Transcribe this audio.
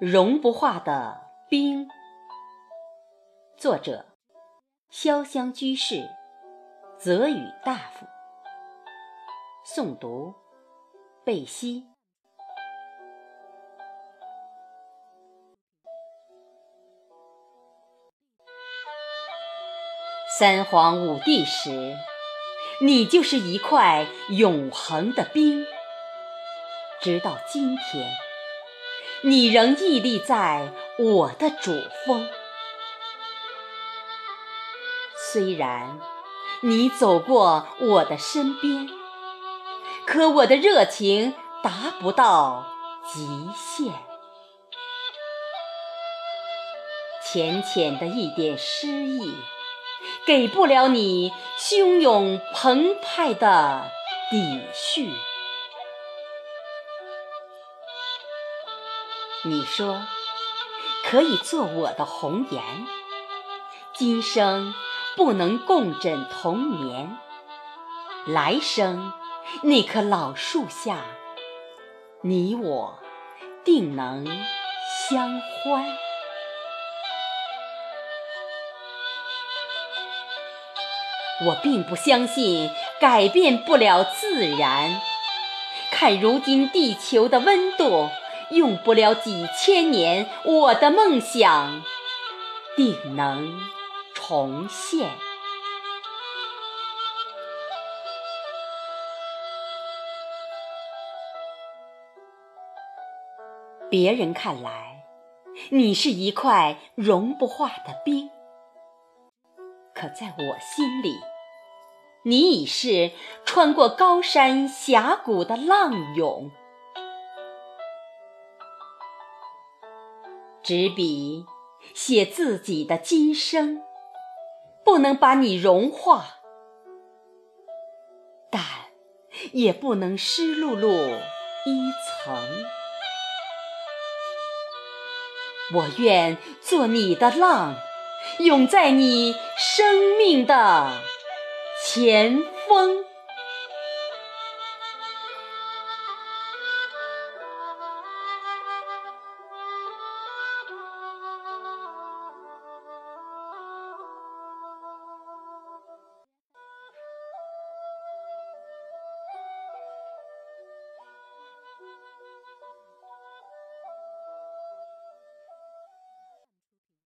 融不化的冰。作者：潇湘居士，泽宇大夫。诵读：贝西。三皇五帝时，你就是一块永恒的冰，直到今天。你仍屹立在我的主峰，虽然你走过我的身边，可我的热情达不到极限。浅浅的一点诗意，给不了你汹涌澎湃的底绪。你说可以做我的红颜，今生不能共枕同眠，来生那棵老树下，你我定能相欢。我并不相信改变不了自然，看如今地球的温度。用不了几千年，我的梦想定能重现。别人看来，你是一块融不化的冰，可在我心里，你已是穿过高山峡谷的浪涌。执笔写自己的今生，不能把你融化，但也不能湿漉漉一层。我愿做你的浪，涌在你生命的前锋。